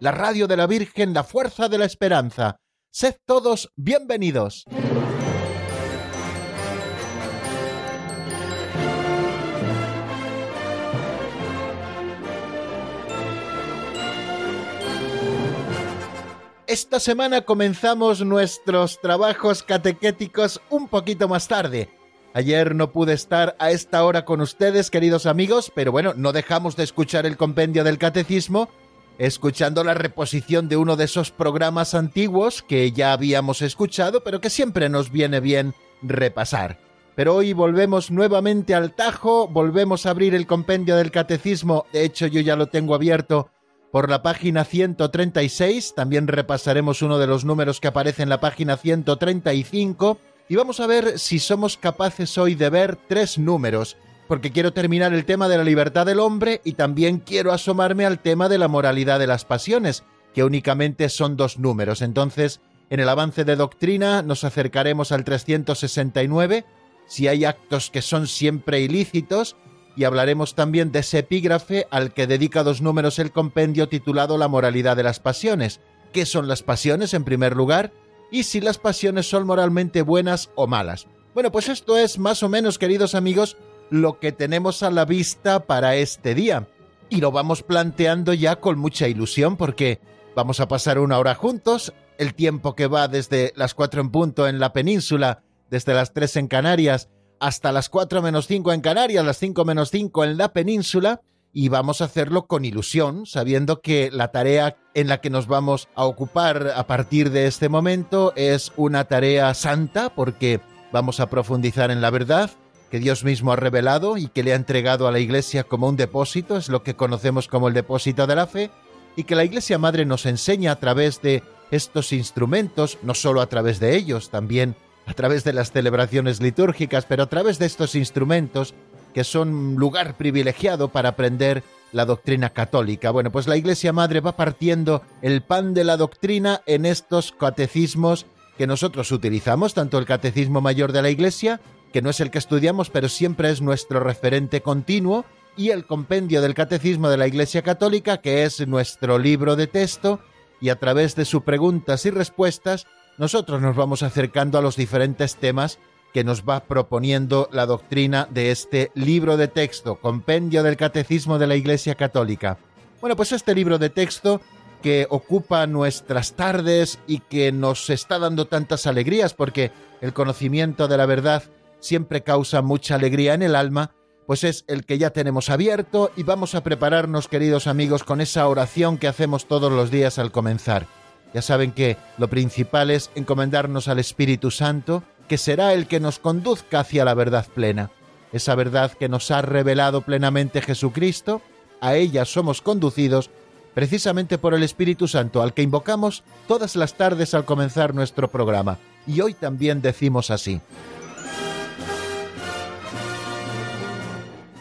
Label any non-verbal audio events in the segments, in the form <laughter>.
la radio de la Virgen, la fuerza de la esperanza. Sed todos bienvenidos. Esta semana comenzamos nuestros trabajos catequéticos un poquito más tarde. Ayer no pude estar a esta hora con ustedes, queridos amigos, pero bueno, no dejamos de escuchar el compendio del catecismo, escuchando la reposición de uno de esos programas antiguos que ya habíamos escuchado, pero que siempre nos viene bien repasar. Pero hoy volvemos nuevamente al Tajo, volvemos a abrir el compendio del catecismo, de hecho yo ya lo tengo abierto por la página 136, también repasaremos uno de los números que aparece en la página 135 y vamos a ver si somos capaces hoy de ver tres números, porque quiero terminar el tema de la libertad del hombre y también quiero asomarme al tema de la moralidad de las pasiones, que únicamente son dos números. Entonces, en el avance de doctrina nos acercaremos al 369, si hay actos que son siempre ilícitos, y hablaremos también de ese epígrafe al que dedica dos números el compendio titulado La moralidad de las pasiones. ¿Qué son las pasiones en primer lugar? Y si las pasiones son moralmente buenas o malas. Bueno, pues esto es más o menos, queridos amigos, lo que tenemos a la vista para este día. Y lo vamos planteando ya con mucha ilusión porque vamos a pasar una hora juntos, el tiempo que va desde las cuatro en punto en la península, desde las tres en Canarias, hasta las 4 menos 5 en Canarias, las 5 menos 5 en la península, y vamos a hacerlo con ilusión, sabiendo que la tarea en la que nos vamos a ocupar a partir de este momento es una tarea santa, porque vamos a profundizar en la verdad que Dios mismo ha revelado y que le ha entregado a la Iglesia como un depósito, es lo que conocemos como el depósito de la fe, y que la Iglesia Madre nos enseña a través de estos instrumentos, no solo a través de ellos, también a través de las celebraciones litúrgicas, pero a través de estos instrumentos que son lugar privilegiado para aprender la doctrina católica. Bueno, pues la Iglesia Madre va partiendo el pan de la doctrina en estos catecismos que nosotros utilizamos, tanto el Catecismo Mayor de la Iglesia, que no es el que estudiamos, pero siempre es nuestro referente continuo, y el Compendio del Catecismo de la Iglesia Católica, que es nuestro libro de texto, y a través de sus preguntas y respuestas nosotros nos vamos acercando a los diferentes temas que nos va proponiendo la doctrina de este libro de texto, Compendio del Catecismo de la Iglesia Católica. Bueno, pues este libro de texto que ocupa nuestras tardes y que nos está dando tantas alegrías porque el conocimiento de la verdad siempre causa mucha alegría en el alma, pues es el que ya tenemos abierto y vamos a prepararnos, queridos amigos, con esa oración que hacemos todos los días al comenzar. Ya saben que lo principal es encomendarnos al Espíritu Santo, que será el que nos conduzca hacia la verdad plena. Esa verdad que nos ha revelado plenamente Jesucristo, a ella somos conducidos precisamente por el Espíritu Santo, al que invocamos todas las tardes al comenzar nuestro programa. Y hoy también decimos así.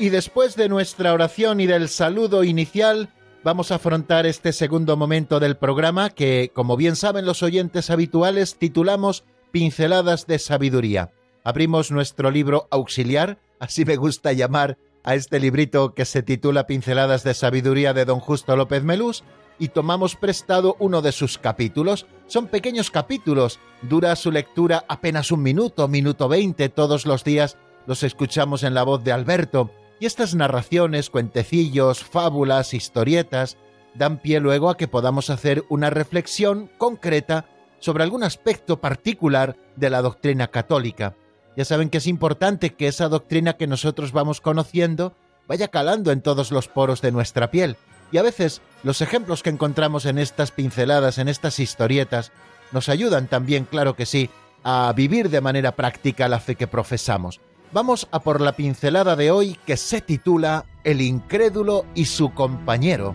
Y después de nuestra oración y del saludo inicial, vamos a afrontar este segundo momento del programa que, como bien saben los oyentes habituales, titulamos Pinceladas de Sabiduría. Abrimos nuestro libro auxiliar, así me gusta llamar a este librito que se titula Pinceladas de Sabiduría de don Justo López Melús y tomamos prestado uno de sus capítulos. Son pequeños capítulos, dura su lectura apenas un minuto, minuto veinte todos los días los escuchamos en la voz de Alberto, y estas narraciones, cuentecillos, fábulas, historietas, dan pie luego a que podamos hacer una reflexión concreta sobre algún aspecto particular de la doctrina católica. Ya saben que es importante que esa doctrina que nosotros vamos conociendo vaya calando en todos los poros de nuestra piel. Y a veces los ejemplos que encontramos en estas pinceladas, en estas historietas, nos ayudan también, claro que sí, a vivir de manera práctica la fe que profesamos. Vamos a por la pincelada de hoy que se titula El incrédulo y su compañero.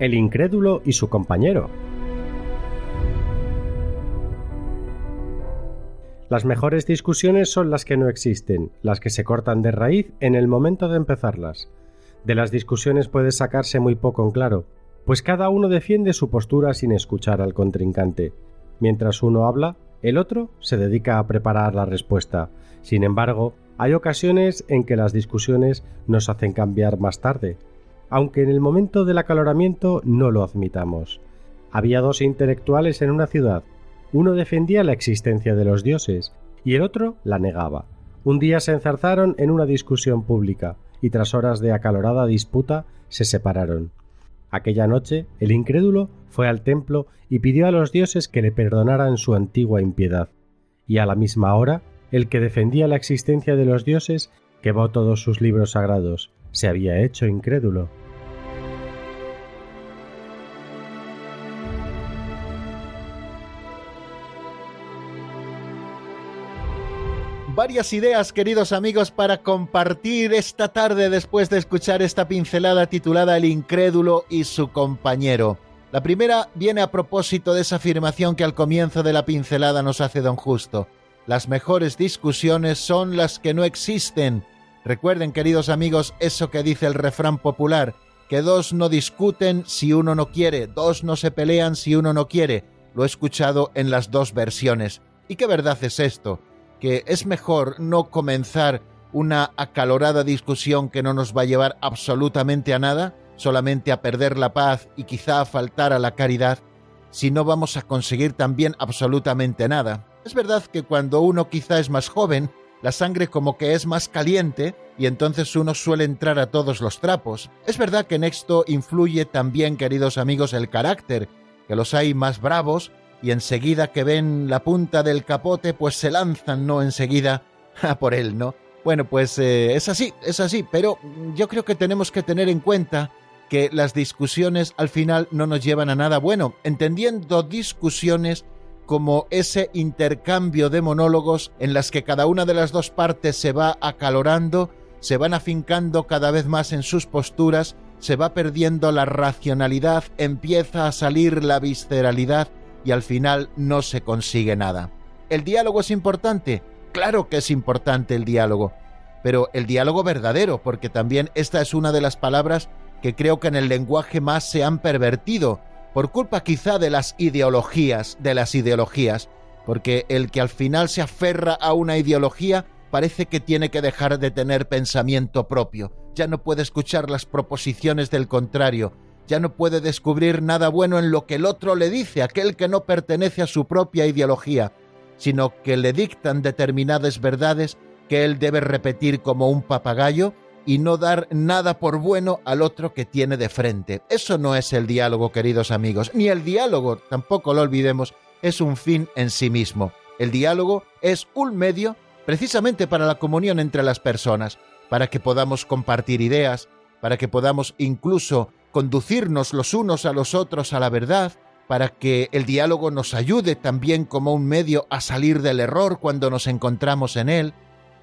El incrédulo y su compañero. Las mejores discusiones son las que no existen, las que se cortan de raíz en el momento de empezarlas. De las discusiones puede sacarse muy poco en claro, pues cada uno defiende su postura sin escuchar al contrincante. Mientras uno habla, el otro se dedica a preparar la respuesta. Sin embargo, hay ocasiones en que las discusiones nos hacen cambiar más tarde, aunque en el momento del acaloramiento no lo admitamos. Había dos intelectuales en una ciudad. Uno defendía la existencia de los dioses y el otro la negaba. Un día se enzarzaron en una discusión pública y tras horas de acalorada disputa se separaron. Aquella noche el incrédulo fue al templo y pidió a los dioses que le perdonaran su antigua impiedad. Y a la misma hora el que defendía la existencia de los dioses quemó todos sus libros sagrados. Se había hecho incrédulo. Varias ideas, queridos amigos, para compartir esta tarde después de escuchar esta pincelada titulada El incrédulo y su compañero. La primera viene a propósito de esa afirmación que al comienzo de la pincelada nos hace don Justo. Las mejores discusiones son las que no existen. Recuerden, queridos amigos, eso que dice el refrán popular, que dos no discuten si uno no quiere, dos no se pelean si uno no quiere. Lo he escuchado en las dos versiones. ¿Y qué verdad es esto? Que es mejor no comenzar una acalorada discusión que no nos va a llevar absolutamente a nada, solamente a perder la paz y quizá a faltar a la caridad, si no vamos a conseguir también absolutamente nada. Es verdad que cuando uno quizá es más joven, la sangre como que es más caliente y entonces uno suele entrar a todos los trapos. Es verdad que en esto influye también, queridos amigos, el carácter, que los hay más bravos y enseguida que ven la punta del capote, pues se lanzan, ¿no? Enseguida <laughs> por él, ¿no? Bueno, pues eh, es así, es así, pero yo creo que tenemos que tener en cuenta que las discusiones al final no nos llevan a nada bueno, entendiendo discusiones como ese intercambio de monólogos en las que cada una de las dos partes se va acalorando, se van afincando cada vez más en sus posturas, se va perdiendo la racionalidad, empieza a salir la visceralidad, y al final no se consigue nada. ¿El diálogo es importante? Claro que es importante el diálogo, pero el diálogo verdadero, porque también esta es una de las palabras que creo que en el lenguaje más se han pervertido, por culpa quizá de las ideologías, de las ideologías, porque el que al final se aferra a una ideología parece que tiene que dejar de tener pensamiento propio, ya no puede escuchar las proposiciones del contrario, ya no puede descubrir nada bueno en lo que el otro le dice, aquel que no pertenece a su propia ideología, sino que le dictan determinadas verdades que él debe repetir como un papagayo y no dar nada por bueno al otro que tiene de frente. Eso no es el diálogo, queridos amigos, ni el diálogo, tampoco lo olvidemos, es un fin en sí mismo. El diálogo es un medio precisamente para la comunión entre las personas, para que podamos compartir ideas, para que podamos incluso conducirnos los unos a los otros a la verdad, para que el diálogo nos ayude también como un medio a salir del error cuando nos encontramos en él.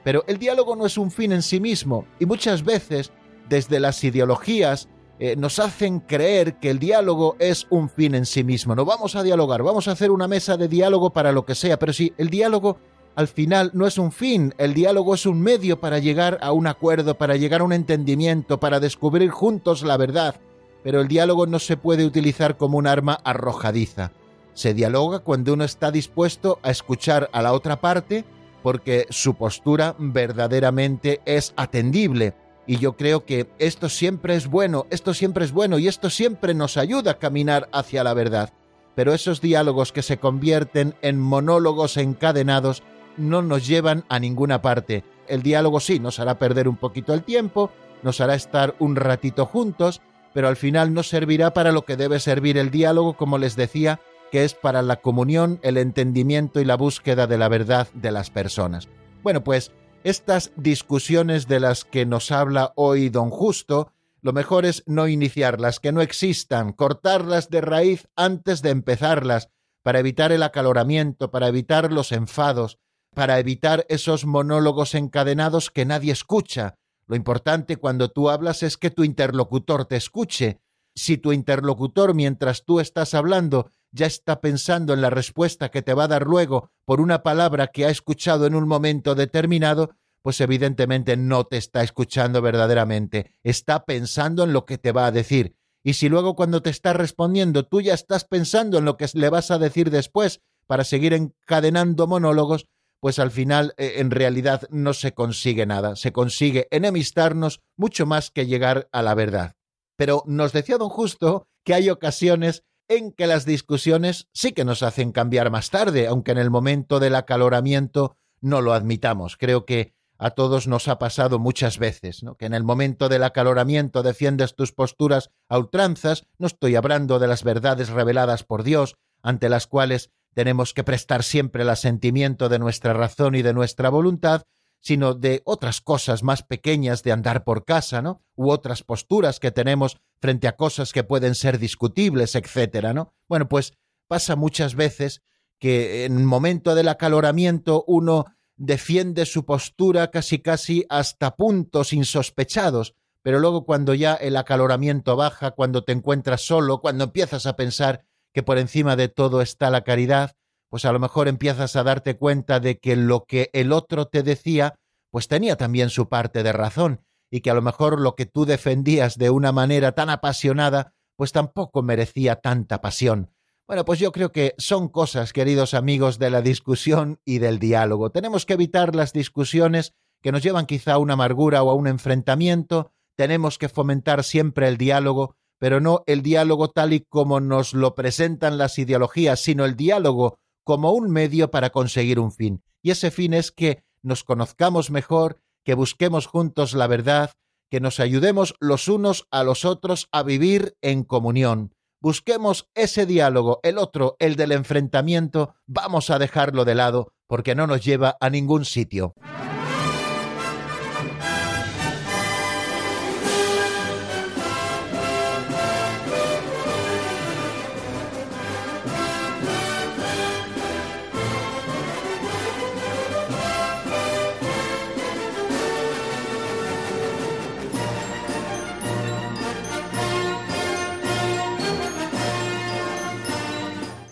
Pero el diálogo no es un fin en sí mismo y muchas veces desde las ideologías eh, nos hacen creer que el diálogo es un fin en sí mismo. No vamos a dialogar, vamos a hacer una mesa de diálogo para lo que sea, pero si el diálogo al final no es un fin, el diálogo es un medio para llegar a un acuerdo, para llegar a un entendimiento, para descubrir juntos la verdad, pero el diálogo no se puede utilizar como un arma arrojadiza. Se dialoga cuando uno está dispuesto a escuchar a la otra parte porque su postura verdaderamente es atendible. Y yo creo que esto siempre es bueno, esto siempre es bueno y esto siempre nos ayuda a caminar hacia la verdad. Pero esos diálogos que se convierten en monólogos encadenados no nos llevan a ninguna parte. El diálogo sí nos hará perder un poquito el tiempo, nos hará estar un ratito juntos, pero al final no servirá para lo que debe servir el diálogo, como les decía, que es para la comunión, el entendimiento y la búsqueda de la verdad de las personas. Bueno, pues estas discusiones de las que nos habla hoy don Justo, lo mejor es no iniciarlas, que no existan, cortarlas de raíz antes de empezarlas, para evitar el acaloramiento, para evitar los enfados, para evitar esos monólogos encadenados que nadie escucha. Lo importante cuando tú hablas es que tu interlocutor te escuche. Si tu interlocutor mientras tú estás hablando ya está pensando en la respuesta que te va a dar luego por una palabra que ha escuchado en un momento determinado, pues evidentemente no te está escuchando verdaderamente, está pensando en lo que te va a decir. Y si luego cuando te está respondiendo tú ya estás pensando en lo que le vas a decir después para seguir encadenando monólogos, pues al final eh, en realidad no se consigue nada, se consigue enemistarnos mucho más que llegar a la verdad. Pero nos decía don Justo que hay ocasiones en que las discusiones sí que nos hacen cambiar más tarde, aunque en el momento del acaloramiento no lo admitamos. Creo que a todos nos ha pasado muchas veces, ¿no? que en el momento del acaloramiento defiendes tus posturas a ultranzas, no estoy hablando de las verdades reveladas por Dios, ante las cuales tenemos que prestar siempre el asentimiento de nuestra razón y de nuestra voluntad, sino de otras cosas más pequeñas de andar por casa, ¿no? U otras posturas que tenemos frente a cosas que pueden ser discutibles, etcétera, ¿no? Bueno, pues pasa muchas veces que en el momento del acaloramiento uno defiende su postura casi casi hasta puntos insospechados, pero luego cuando ya el acaloramiento baja, cuando te encuentras solo, cuando empiezas a pensar que por encima de todo está la caridad, pues a lo mejor empiezas a darte cuenta de que lo que el otro te decía, pues tenía también su parte de razón, y que a lo mejor lo que tú defendías de una manera tan apasionada, pues tampoco merecía tanta pasión. Bueno, pues yo creo que son cosas, queridos amigos, de la discusión y del diálogo. Tenemos que evitar las discusiones que nos llevan quizá a una amargura o a un enfrentamiento, tenemos que fomentar siempre el diálogo, pero no el diálogo tal y como nos lo presentan las ideologías, sino el diálogo como un medio para conseguir un fin. Y ese fin es que nos conozcamos mejor, que busquemos juntos la verdad, que nos ayudemos los unos a los otros a vivir en comunión. Busquemos ese diálogo, el otro, el del enfrentamiento, vamos a dejarlo de lado porque no nos lleva a ningún sitio.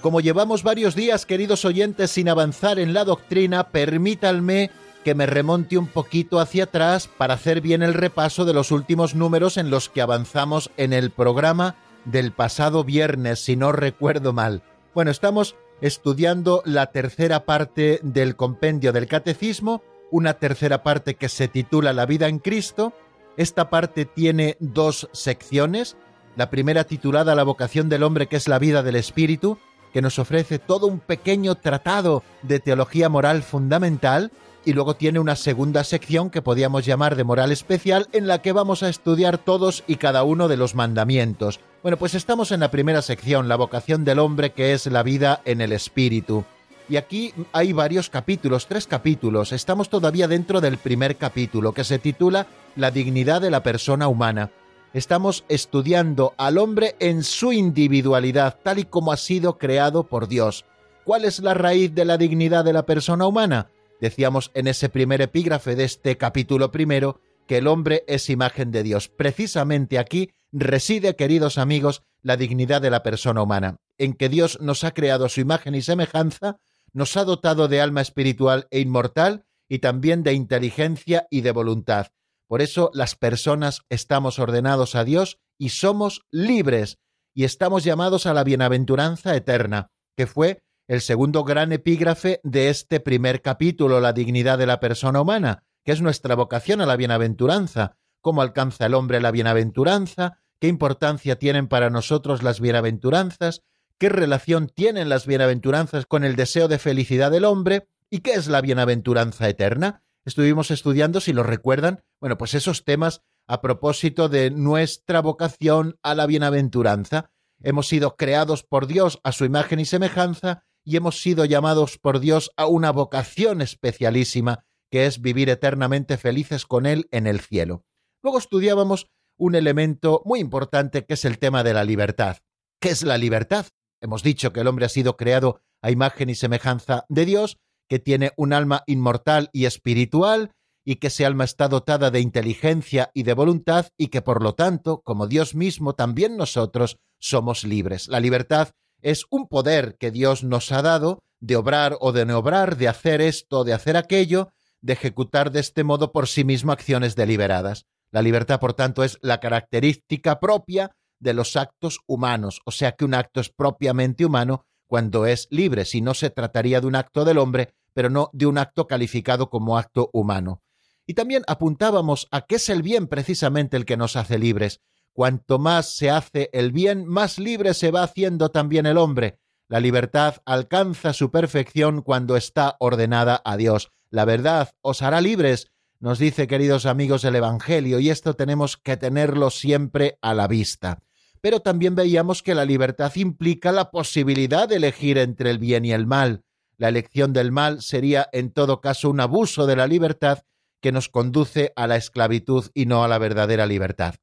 Como llevamos varios días, queridos oyentes, sin avanzar en la doctrina, permítanme que me remonte un poquito hacia atrás para hacer bien el repaso de los últimos números en los que avanzamos en el programa del pasado viernes, si no recuerdo mal. Bueno, estamos estudiando la tercera parte del compendio del catecismo, una tercera parte que se titula La vida en Cristo. Esta parte tiene dos secciones. La primera titulada La vocación del hombre, que es la vida del espíritu, que nos ofrece todo un pequeño tratado de teología moral fundamental y luego tiene una segunda sección que podíamos llamar de moral especial en la que vamos a estudiar todos y cada uno de los mandamientos. Bueno, pues estamos en la primera sección, la vocación del hombre que es la vida en el espíritu. Y aquí hay varios capítulos, tres capítulos. Estamos todavía dentro del primer capítulo que se titula La dignidad de la persona humana estamos estudiando al hombre en su individualidad, tal y como ha sido creado por Dios. ¿Cuál es la raíz de la dignidad de la persona humana? Decíamos en ese primer epígrafe de este capítulo primero que el hombre es imagen de Dios. Precisamente aquí reside, queridos amigos, la dignidad de la persona humana, en que Dios nos ha creado su imagen y semejanza, nos ha dotado de alma espiritual e inmortal y también de inteligencia y de voluntad. Por eso las personas estamos ordenados a Dios y somos libres y estamos llamados a la bienaventuranza eterna, que fue el segundo gran epígrafe de este primer capítulo, la dignidad de la persona humana, que es nuestra vocación a la bienaventuranza, cómo alcanza el hombre la bienaventuranza, qué importancia tienen para nosotros las bienaventuranzas, qué relación tienen las bienaventuranzas con el deseo de felicidad del hombre y qué es la bienaventuranza eterna. Estuvimos estudiando, si lo recuerdan, bueno, pues esos temas a propósito de nuestra vocación a la bienaventuranza. Hemos sido creados por Dios a su imagen y semejanza y hemos sido llamados por Dios a una vocación especialísima, que es vivir eternamente felices con Él en el cielo. Luego estudiábamos un elemento muy importante que es el tema de la libertad. ¿Qué es la libertad? Hemos dicho que el hombre ha sido creado a imagen y semejanza de Dios, que tiene un alma inmortal y espiritual, y que ese alma está dotada de inteligencia y de voluntad y que por lo tanto, como Dios mismo, también nosotros somos libres. La libertad es un poder que Dios nos ha dado de obrar o de no obrar, de hacer esto, de hacer aquello, de ejecutar de este modo por sí mismo acciones deliberadas. La libertad, por tanto, es la característica propia de los actos humanos, o sea que un acto es propiamente humano cuando es libre, si no se trataría de un acto del hombre, pero no de un acto calificado como acto humano. Y también apuntábamos a qué es el bien precisamente el que nos hace libres. Cuanto más se hace el bien, más libre se va haciendo también el hombre. La libertad alcanza su perfección cuando está ordenada a Dios. La verdad os hará libres, nos dice, queridos amigos, el Evangelio, y esto tenemos que tenerlo siempre a la vista. Pero también veíamos que la libertad implica la posibilidad de elegir entre el bien y el mal. La elección del mal sería, en todo caso, un abuso de la libertad que nos conduce a la esclavitud y no a la verdadera libertad.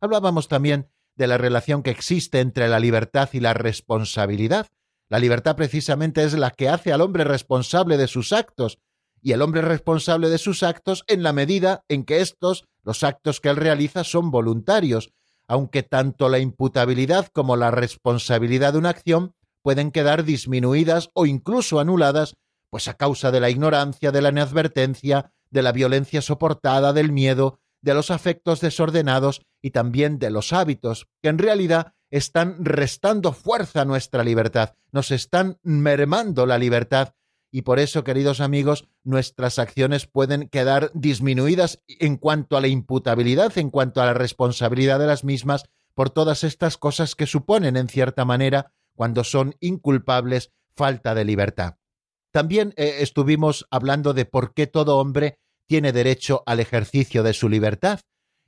Hablábamos también de la relación que existe entre la libertad y la responsabilidad. La libertad precisamente es la que hace al hombre responsable de sus actos, y el hombre responsable de sus actos en la medida en que estos, los actos que él realiza, son voluntarios, aunque tanto la imputabilidad como la responsabilidad de una acción pueden quedar disminuidas o incluso anuladas, pues a causa de la ignorancia, de la inadvertencia, de la violencia soportada, del miedo, de los afectos desordenados y también de los hábitos, que en realidad están restando fuerza a nuestra libertad, nos están mermando la libertad y por eso, queridos amigos, nuestras acciones pueden quedar disminuidas en cuanto a la imputabilidad, en cuanto a la responsabilidad de las mismas, por todas estas cosas que suponen, en cierta manera, cuando son inculpables, falta de libertad. También eh, estuvimos hablando de por qué todo hombre tiene derecho al ejercicio de su libertad,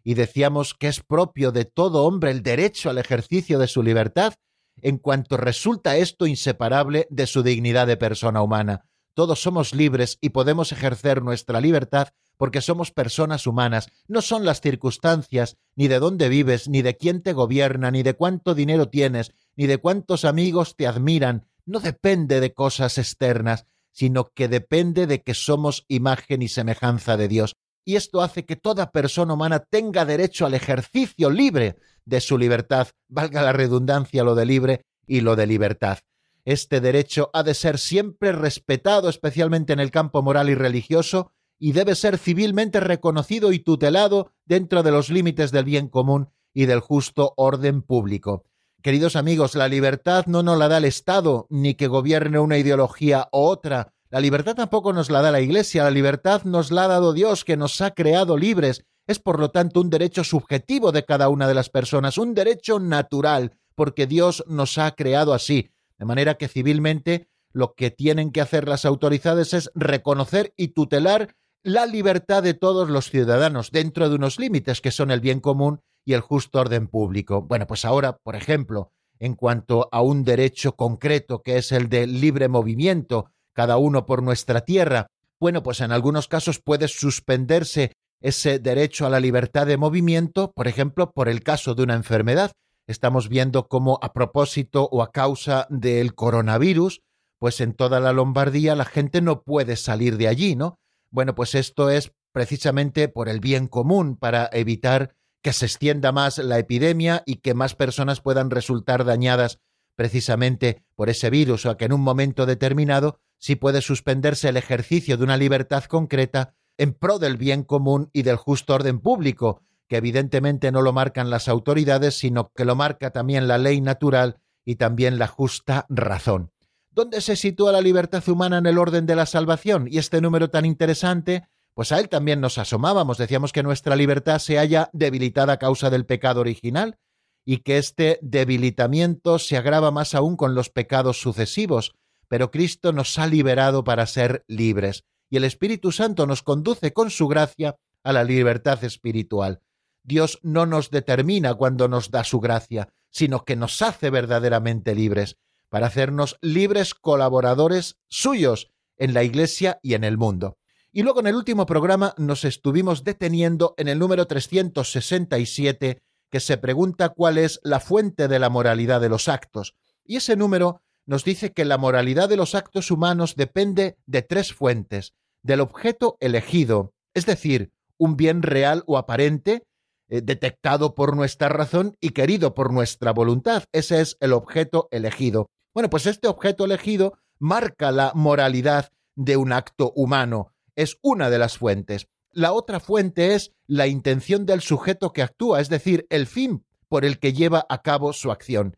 y decíamos que es propio de todo hombre el derecho al ejercicio de su libertad, en cuanto resulta esto inseparable de su dignidad de persona humana. Todos somos libres y podemos ejercer nuestra libertad porque somos personas humanas. No son las circunstancias, ni de dónde vives, ni de quién te gobierna, ni de cuánto dinero tienes, ni de cuántos amigos te admiran. No depende de cosas externas, sino que depende de que somos imagen y semejanza de Dios. Y esto hace que toda persona humana tenga derecho al ejercicio libre de su libertad, valga la redundancia lo de libre y lo de libertad. Este derecho ha de ser siempre respetado, especialmente en el campo moral y religioso, y debe ser civilmente reconocido y tutelado dentro de los límites del bien común y del justo orden público. Queridos amigos, la libertad no nos la da el Estado, ni que gobierne una ideología u otra. La libertad tampoco nos la da la Iglesia, la libertad nos la ha dado Dios, que nos ha creado libres. Es por lo tanto un derecho subjetivo de cada una de las personas, un derecho natural, porque Dios nos ha creado así. De manera que civilmente lo que tienen que hacer las autoridades es reconocer y tutelar la libertad de todos los ciudadanos dentro de unos límites que son el bien común y el justo orden público. Bueno, pues ahora, por ejemplo, en cuanto a un derecho concreto que es el de libre movimiento, cada uno por nuestra tierra, bueno, pues en algunos casos puede suspenderse ese derecho a la libertad de movimiento, por ejemplo, por el caso de una enfermedad. Estamos viendo cómo a propósito o a causa del coronavirus, pues en toda la Lombardía la gente no puede salir de allí, ¿no? Bueno, pues esto es precisamente por el bien común, para evitar que se extienda más la epidemia y que más personas puedan resultar dañadas precisamente por ese virus o que en un momento determinado sí puede suspenderse el ejercicio de una libertad concreta en pro del bien común y del justo orden público, que evidentemente no lo marcan las autoridades, sino que lo marca también la ley natural y también la justa razón. ¿Dónde se sitúa la libertad humana en el orden de la salvación? Y este número tan interesante, pues a él también nos asomábamos, decíamos que nuestra libertad se halla debilitada a causa del pecado original y que este debilitamiento se agrava más aún con los pecados sucesivos, pero Cristo nos ha liberado para ser libres, y el Espíritu Santo nos conduce con su gracia a la libertad espiritual. Dios no nos determina cuando nos da su gracia, sino que nos hace verdaderamente libres, para hacernos libres colaboradores suyos en la Iglesia y en el mundo. Y luego en el último programa nos estuvimos deteniendo en el número 367, que se pregunta cuál es la fuente de la moralidad de los actos. Y ese número nos dice que la moralidad de los actos humanos depende de tres fuentes, del objeto elegido, es decir, un bien real o aparente, eh, detectado por nuestra razón y querido por nuestra voluntad. Ese es el objeto elegido. Bueno, pues este objeto elegido marca la moralidad de un acto humano. Es una de las fuentes. La otra fuente es la intención del sujeto que actúa, es decir, el fin por el que lleva a cabo su acción.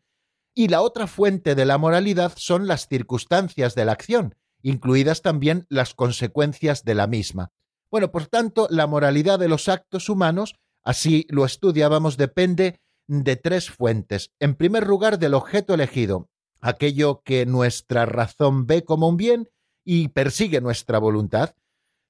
Y la otra fuente de la moralidad son las circunstancias de la acción, incluidas también las consecuencias de la misma. Bueno, por tanto, la moralidad de los actos humanos, así lo estudiábamos, depende de tres fuentes. En primer lugar, del objeto elegido, aquello que nuestra razón ve como un bien y persigue nuestra voluntad,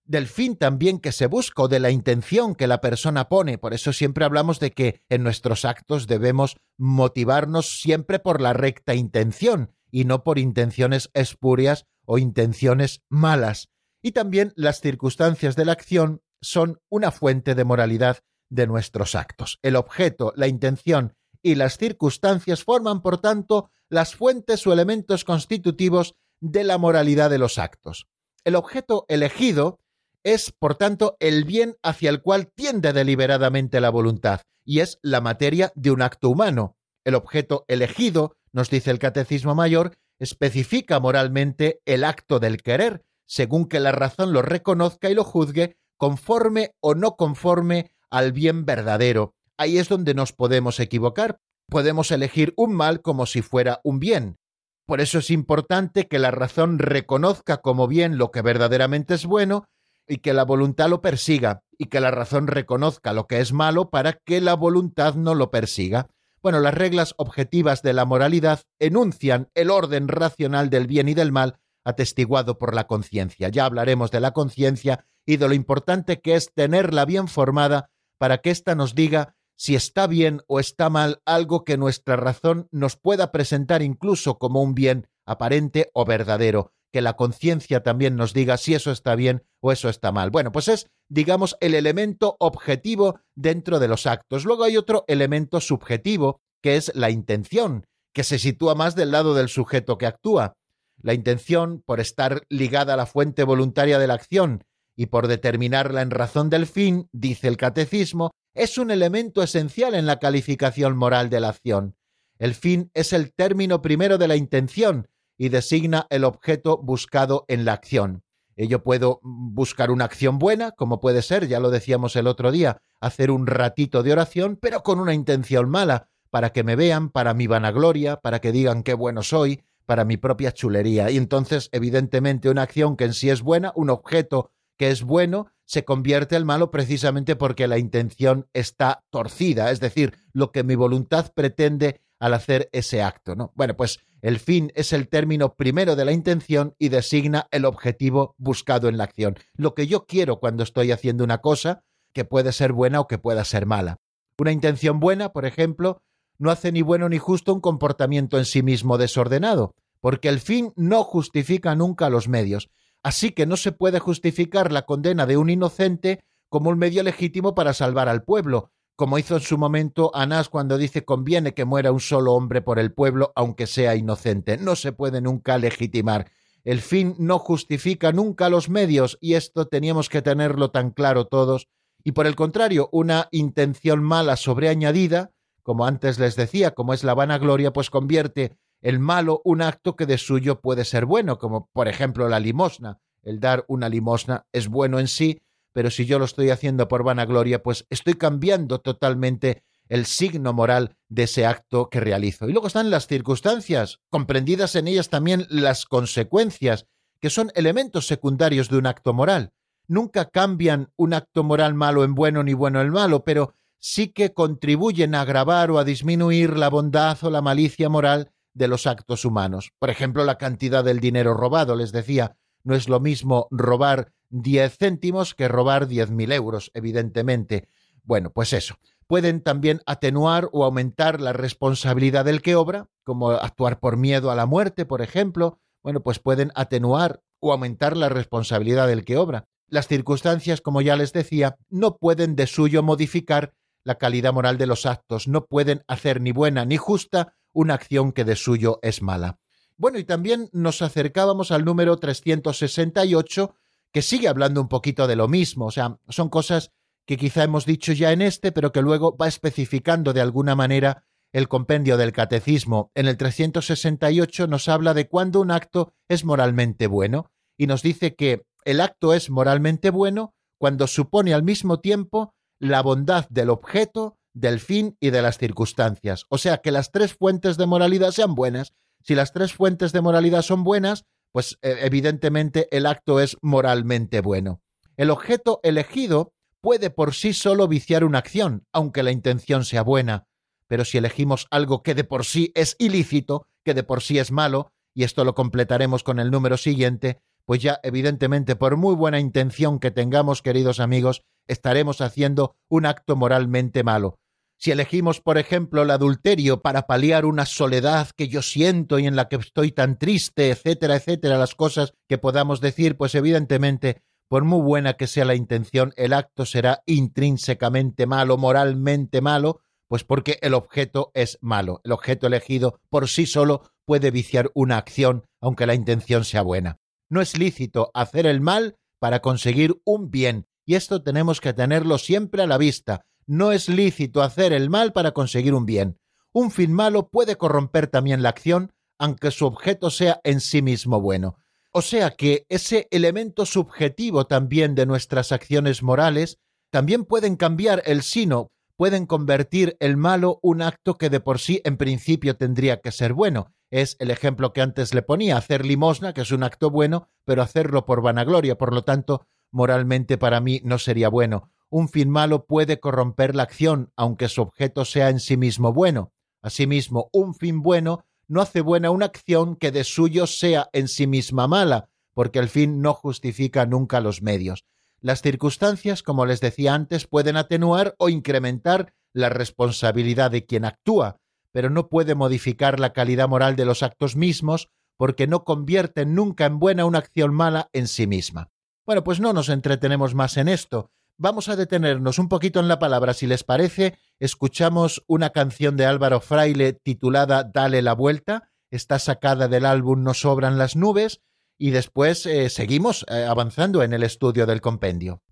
del fin también que se busca o de la intención que la persona pone. Por eso siempre hablamos de que en nuestros actos debemos motivarnos siempre por la recta intención y no por intenciones espurias o intenciones malas y también las circunstancias de la acción son una fuente de moralidad de nuestros actos. El objeto, la intención y las circunstancias forman, por tanto, las fuentes o elementos constitutivos de la moralidad de los actos. El objeto elegido es, por tanto, el bien hacia el cual tiende deliberadamente la voluntad, y es la materia de un acto humano. El objeto elegido, nos dice el Catecismo Mayor, especifica moralmente el acto del querer, según que la razón lo reconozca y lo juzgue conforme o no conforme al bien verdadero. Ahí es donde nos podemos equivocar. Podemos elegir un mal como si fuera un bien. Por eso es importante que la razón reconozca como bien lo que verdaderamente es bueno y que la voluntad lo persiga, y que la razón reconozca lo que es malo para que la voluntad no lo persiga. Bueno, las reglas objetivas de la moralidad enuncian el orden racional del bien y del mal atestiguado por la conciencia. Ya hablaremos de la conciencia y de lo importante que es tenerla bien formada para que ésta nos diga si está bien o está mal algo que nuestra razón nos pueda presentar incluso como un bien aparente o verdadero, que la conciencia también nos diga si eso está bien o eso está mal. Bueno, pues es, digamos, el elemento objetivo dentro de los actos. Luego hay otro elemento subjetivo, que es la intención, que se sitúa más del lado del sujeto que actúa. La intención, por estar ligada a la fuente voluntaria de la acción y por determinarla en razón del fin, dice el catecismo, es un elemento esencial en la calificación moral de la acción. El fin es el término primero de la intención y designa el objeto buscado en la acción. Yo puedo buscar una acción buena, como puede ser, ya lo decíamos el otro día, hacer un ratito de oración, pero con una intención mala, para que me vean, para mi vanagloria, para que digan qué bueno soy, para mi propia chulería. Y entonces, evidentemente, una acción que en sí es buena, un objeto que es bueno, se convierte en malo precisamente porque la intención está torcida, es decir, lo que mi voluntad pretende al hacer ese acto, ¿no? Bueno, pues el fin es el término primero de la intención y designa el objetivo buscado en la acción. Lo que yo quiero cuando estoy haciendo una cosa, que puede ser buena o que pueda ser mala. Una intención buena, por ejemplo, no hace ni bueno ni justo un comportamiento en sí mismo desordenado, porque el fin no justifica nunca los medios. Así que no se puede justificar la condena de un inocente como un medio legítimo para salvar al pueblo, como hizo en su momento Anás cuando dice conviene que muera un solo hombre por el pueblo, aunque sea inocente. No se puede nunca legitimar. El fin no justifica nunca los medios, y esto teníamos que tenerlo tan claro todos. Y por el contrario, una intención mala sobreañadida como antes les decía, como es la vanagloria, pues convierte el malo un acto que de suyo puede ser bueno, como por ejemplo la limosna. El dar una limosna es bueno en sí, pero si yo lo estoy haciendo por vanagloria, pues estoy cambiando totalmente el signo moral de ese acto que realizo. Y luego están las circunstancias, comprendidas en ellas también las consecuencias, que son elementos secundarios de un acto moral. Nunca cambian un acto moral malo en bueno ni bueno en malo, pero sí que contribuyen a agravar o a disminuir la bondad o la malicia moral de los actos humanos. Por ejemplo, la cantidad del dinero robado, les decía, no es lo mismo robar diez céntimos que robar diez mil euros, evidentemente. Bueno, pues eso. Pueden también atenuar o aumentar la responsabilidad del que obra, como actuar por miedo a la muerte, por ejemplo. Bueno, pues pueden atenuar o aumentar la responsabilidad del que obra. Las circunstancias, como ya les decía, no pueden de suyo modificar la calidad moral de los actos, no pueden hacer ni buena ni justa una acción que de suyo es mala. Bueno, y también nos acercábamos al número 368, que sigue hablando un poquito de lo mismo, o sea, son cosas que quizá hemos dicho ya en este, pero que luego va especificando de alguna manera el compendio del catecismo. En el 368 nos habla de cuándo un acto es moralmente bueno, y nos dice que el acto es moralmente bueno cuando supone al mismo tiempo la bondad del objeto, del fin y de las circunstancias. O sea, que las tres fuentes de moralidad sean buenas. Si las tres fuentes de moralidad son buenas, pues eh, evidentemente el acto es moralmente bueno. El objeto elegido puede por sí solo viciar una acción, aunque la intención sea buena, pero si elegimos algo que de por sí es ilícito, que de por sí es malo, y esto lo completaremos con el número siguiente, pues ya evidentemente por muy buena intención que tengamos, queridos amigos, estaremos haciendo un acto moralmente malo. Si elegimos, por ejemplo, el adulterio para paliar una soledad que yo siento y en la que estoy tan triste, etcétera, etcétera, las cosas que podamos decir, pues evidentemente, por muy buena que sea la intención, el acto será intrínsecamente malo, moralmente malo, pues porque el objeto es malo. El objeto elegido por sí solo puede viciar una acción, aunque la intención sea buena. No es lícito hacer el mal para conseguir un bien, y esto tenemos que tenerlo siempre a la vista no es lícito hacer el mal para conseguir un bien. Un fin malo puede corromper también la acción, aunque su objeto sea en sí mismo bueno. O sea que ese elemento subjetivo también de nuestras acciones morales también pueden cambiar el sino, pueden convertir el malo un acto que de por sí en principio tendría que ser bueno. Es el ejemplo que antes le ponía, hacer limosna, que es un acto bueno, pero hacerlo por vanagloria, por lo tanto, moralmente para mí no sería bueno un fin malo puede corromper la acción, aunque su objeto sea en sí mismo bueno. Asimismo, un fin bueno no hace buena una acción que de suyo sea en sí misma mala, porque el fin no justifica nunca los medios. Las circunstancias, como les decía antes, pueden atenuar o incrementar la responsabilidad de quien actúa, pero no puede modificar la calidad moral de los actos mismos porque no convierten nunca en buena una acción mala en sí misma. Bueno, pues no nos entretenemos más en esto, vamos a detenernos un poquito en la palabra, si les parece. Escuchamos una canción de Álvaro Fraile titulada Dale la vuelta. Está sacada del álbum No sobran las nubes y después eh, seguimos eh, avanzando en el estudio del compendio.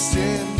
você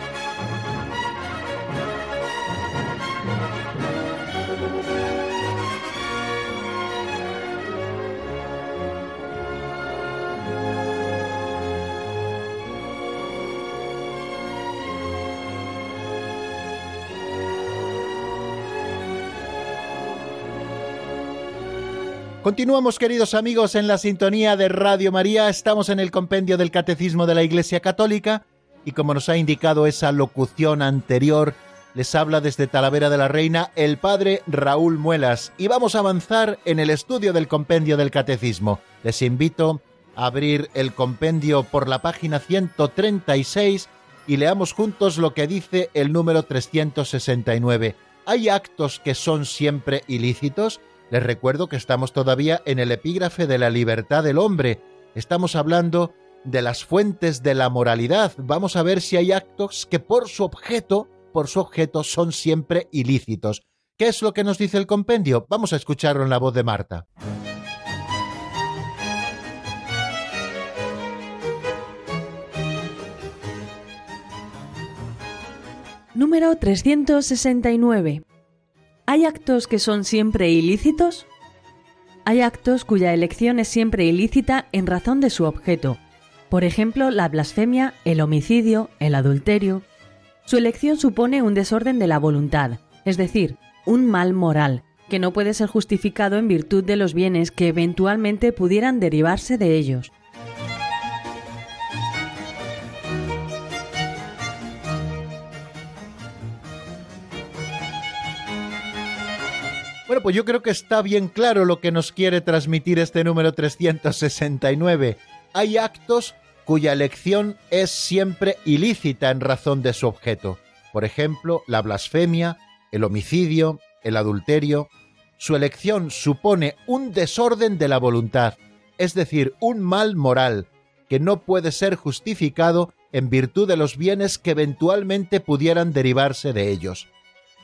Continuamos, queridos amigos, en la sintonía de Radio María. Estamos en el compendio del Catecismo de la Iglesia Católica y como nos ha indicado esa locución anterior, les habla desde Talavera de la Reina el Padre Raúl Muelas y vamos a avanzar en el estudio del compendio del Catecismo. Les invito a abrir el compendio por la página 136 y leamos juntos lo que dice el número 369. ¿Hay actos que son siempre ilícitos? Les recuerdo que estamos todavía en el epígrafe de la libertad del hombre. Estamos hablando de las fuentes de la moralidad. Vamos a ver si hay actos que por su objeto, por su objeto son siempre ilícitos. ¿Qué es lo que nos dice el compendio? Vamos a escucharlo en la voz de Marta. Número 369. ¿Hay actos que son siempre ilícitos? Hay actos cuya elección es siempre ilícita en razón de su objeto. Por ejemplo, la blasfemia, el homicidio, el adulterio. Su elección supone un desorden de la voluntad, es decir, un mal moral, que no puede ser justificado en virtud de los bienes que eventualmente pudieran derivarse de ellos. Bueno, pues yo creo que está bien claro lo que nos quiere transmitir este número 369. Hay actos cuya elección es siempre ilícita en razón de su objeto. Por ejemplo, la blasfemia, el homicidio, el adulterio. Su elección supone un desorden de la voluntad, es decir, un mal moral, que no puede ser justificado en virtud de los bienes que eventualmente pudieran derivarse de ellos.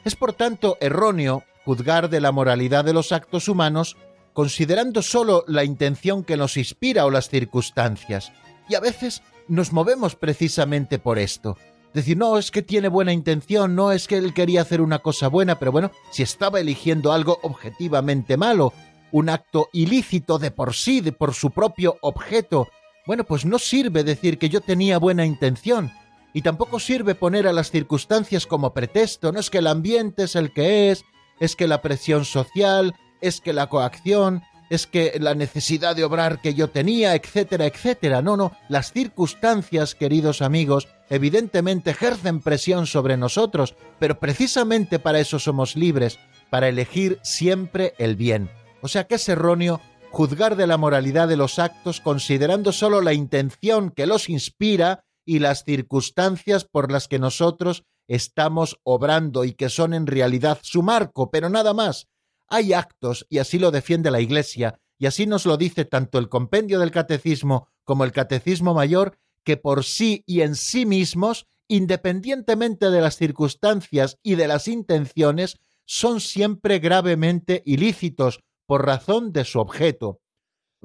Es por tanto erróneo juzgar de la moralidad de los actos humanos considerando sólo la intención que nos inspira o las circunstancias. Y a veces nos movemos precisamente por esto. Decir, no, es que tiene buena intención, no es que él quería hacer una cosa buena, pero bueno, si estaba eligiendo algo objetivamente malo, un acto ilícito de por sí, de por su propio objeto, bueno, pues no sirve decir que yo tenía buena intención, y tampoco sirve poner a las circunstancias como pretexto, no es que el ambiente es el que es, es que la presión social, es que la coacción, es que la necesidad de obrar que yo tenía, etcétera, etcétera. No, no, las circunstancias, queridos amigos, evidentemente ejercen presión sobre nosotros, pero precisamente para eso somos libres, para elegir siempre el bien. O sea que es erróneo juzgar de la moralidad de los actos considerando solo la intención que los inspira y las circunstancias por las que nosotros estamos obrando y que son en realidad su marco, pero nada más. Hay actos, y así lo defiende la Iglesia, y así nos lo dice tanto el compendio del Catecismo como el Catecismo Mayor, que por sí y en sí mismos, independientemente de las circunstancias y de las intenciones, son siempre gravemente ilícitos por razón de su objeto.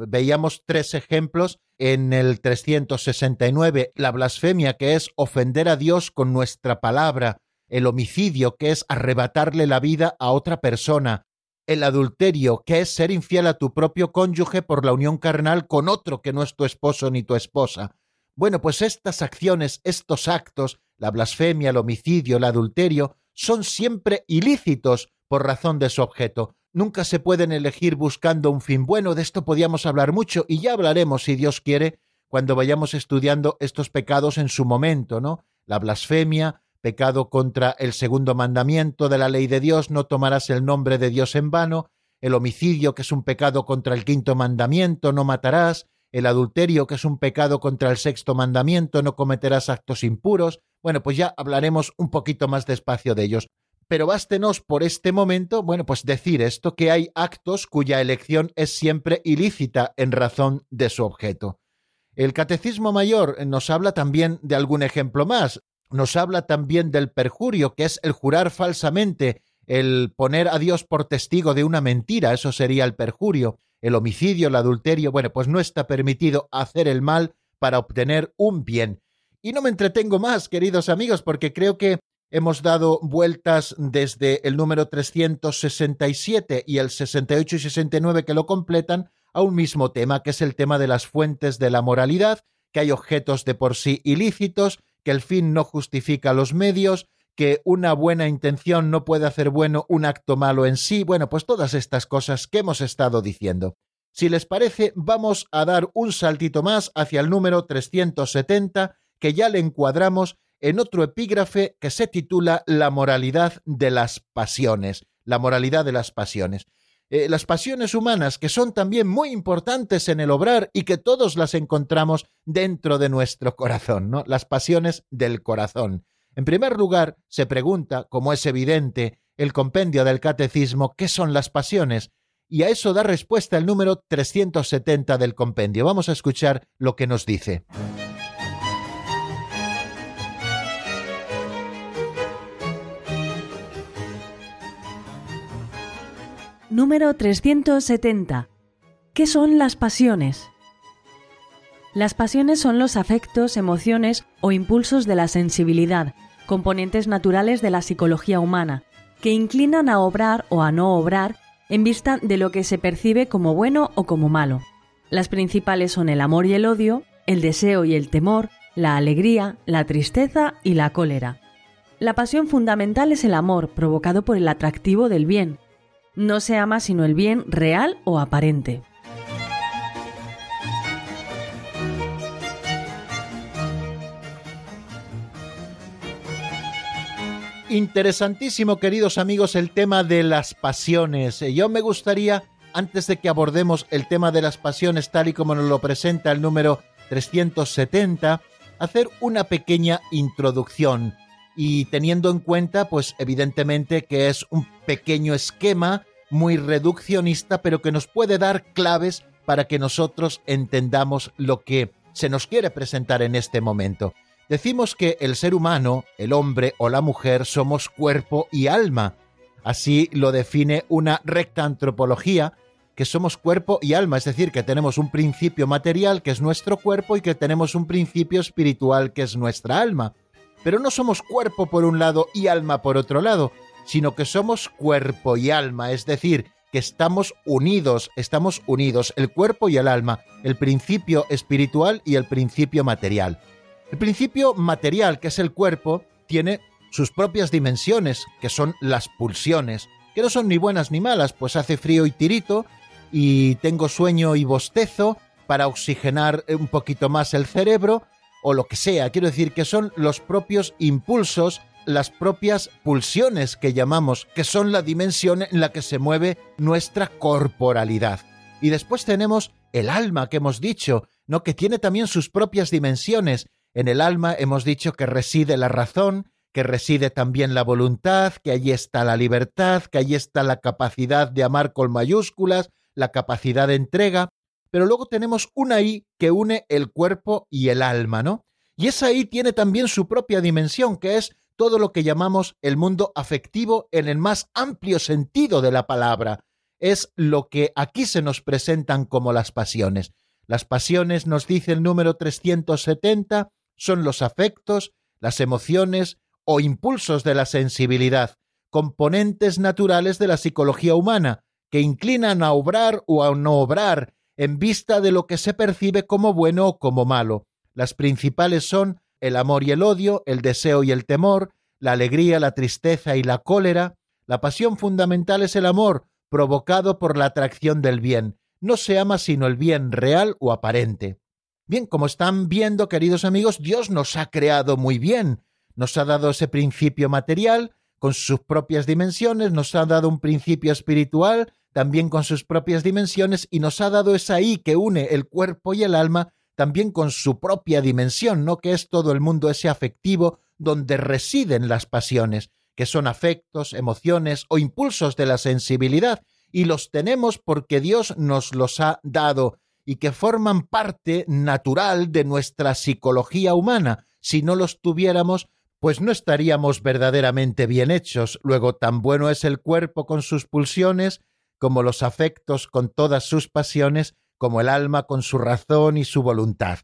Veíamos tres ejemplos en el 369, la blasfemia, que es ofender a Dios con nuestra palabra, el homicidio, que es arrebatarle la vida a otra persona, el adulterio, que es ser infiel a tu propio cónyuge por la unión carnal con otro que no es tu esposo ni tu esposa. Bueno, pues estas acciones, estos actos, la blasfemia, el homicidio, el adulterio, son siempre ilícitos por razón de su objeto. Nunca se pueden elegir buscando un fin bueno, de esto podíamos hablar mucho y ya hablaremos, si Dios quiere, cuando vayamos estudiando estos pecados en su momento, ¿no? La blasfemia, pecado contra el segundo mandamiento de la ley de Dios, no tomarás el nombre de Dios en vano, el homicidio, que es un pecado contra el quinto mandamiento, no matarás, el adulterio, que es un pecado contra el sexto mandamiento, no cometerás actos impuros. Bueno, pues ya hablaremos un poquito más despacio de ellos. Pero bástenos por este momento, bueno, pues decir esto, que hay actos cuya elección es siempre ilícita en razón de su objeto. El Catecismo Mayor nos habla también de algún ejemplo más nos habla también del perjurio, que es el jurar falsamente, el poner a Dios por testigo de una mentira, eso sería el perjurio, el homicidio, el adulterio, bueno, pues no está permitido hacer el mal para obtener un bien. Y no me entretengo más, queridos amigos, porque creo que hemos dado vueltas desde el número 367 y el 68 y 69 que lo completan a un mismo tema, que es el tema de las fuentes de la moralidad, que hay objetos de por sí ilícitos, que el fin no justifica los medios, que una buena intención no puede hacer bueno un acto malo en sí, bueno, pues todas estas cosas que hemos estado diciendo. Si les parece, vamos a dar un saltito más hacia el número 370, que ya le encuadramos en otro epígrafe que se titula La moralidad de las pasiones. La moralidad de las pasiones. Eh, las pasiones humanas, que son también muy importantes en el obrar y que todos las encontramos dentro de nuestro corazón, ¿no? Las pasiones del corazón. En primer lugar, se pregunta, como es evidente, el compendio del catecismo, ¿qué son las pasiones? Y a eso da respuesta el número 370 del compendio. Vamos a escuchar lo que nos dice. Número 370. ¿Qué son las pasiones? Las pasiones son los afectos, emociones o impulsos de la sensibilidad, componentes naturales de la psicología humana, que inclinan a obrar o a no obrar en vista de lo que se percibe como bueno o como malo. Las principales son el amor y el odio, el deseo y el temor, la alegría, la tristeza y la cólera. La pasión fundamental es el amor, provocado por el atractivo del bien, no se ama sino el bien real o aparente. Interesantísimo, queridos amigos, el tema de las pasiones. Yo me gustaría, antes de que abordemos el tema de las pasiones tal y como nos lo presenta el número 370, hacer una pequeña introducción y teniendo en cuenta, pues evidentemente que es un pequeño esquema muy reduccionista, pero que nos puede dar claves para que nosotros entendamos lo que se nos quiere presentar en este momento. Decimos que el ser humano, el hombre o la mujer, somos cuerpo y alma. Así lo define una recta antropología, que somos cuerpo y alma, es decir, que tenemos un principio material que es nuestro cuerpo y que tenemos un principio espiritual que es nuestra alma. Pero no somos cuerpo por un lado y alma por otro lado, sino que somos cuerpo y alma, es decir, que estamos unidos, estamos unidos, el cuerpo y el alma, el principio espiritual y el principio material. El principio material, que es el cuerpo, tiene sus propias dimensiones, que son las pulsiones, que no son ni buenas ni malas, pues hace frío y tirito, y tengo sueño y bostezo para oxigenar un poquito más el cerebro o lo que sea. Quiero decir que son los propios impulsos, las propias pulsiones que llamamos, que son la dimensión en la que se mueve nuestra corporalidad. Y después tenemos el alma que hemos dicho, ¿no? que tiene también sus propias dimensiones. En el alma hemos dicho que reside la razón, que reside también la voluntad, que allí está la libertad, que allí está la capacidad de amar con mayúsculas, la capacidad de entrega, pero luego tenemos una I que une el cuerpo y el alma, ¿no? Y esa I tiene también su propia dimensión, que es todo lo que llamamos el mundo afectivo en el más amplio sentido de la palabra. Es lo que aquí se nos presentan como las pasiones. Las pasiones, nos dice el número 370, son los afectos, las emociones o impulsos de la sensibilidad, componentes naturales de la psicología humana, que inclinan a obrar o a no obrar en vista de lo que se percibe como bueno o como malo. Las principales son el amor y el odio, el deseo y el temor, la alegría, la tristeza y la cólera. La pasión fundamental es el amor, provocado por la atracción del bien. No se ama sino el bien real o aparente. Bien, como están viendo, queridos amigos, Dios nos ha creado muy bien. Nos ha dado ese principio material con sus propias dimensiones, nos ha dado un principio espiritual también con sus propias dimensiones y nos ha dado esa I que une el cuerpo y el alma también con su propia dimensión, ¿no? Que es todo el mundo ese afectivo donde residen las pasiones, que son afectos, emociones o impulsos de la sensibilidad, y los tenemos porque Dios nos los ha dado y que forman parte natural de nuestra psicología humana. Si no los tuviéramos, pues no estaríamos verdaderamente bien hechos. Luego, tan bueno es el cuerpo con sus pulsiones, como los afectos con todas sus pasiones, como el alma con su razón y su voluntad.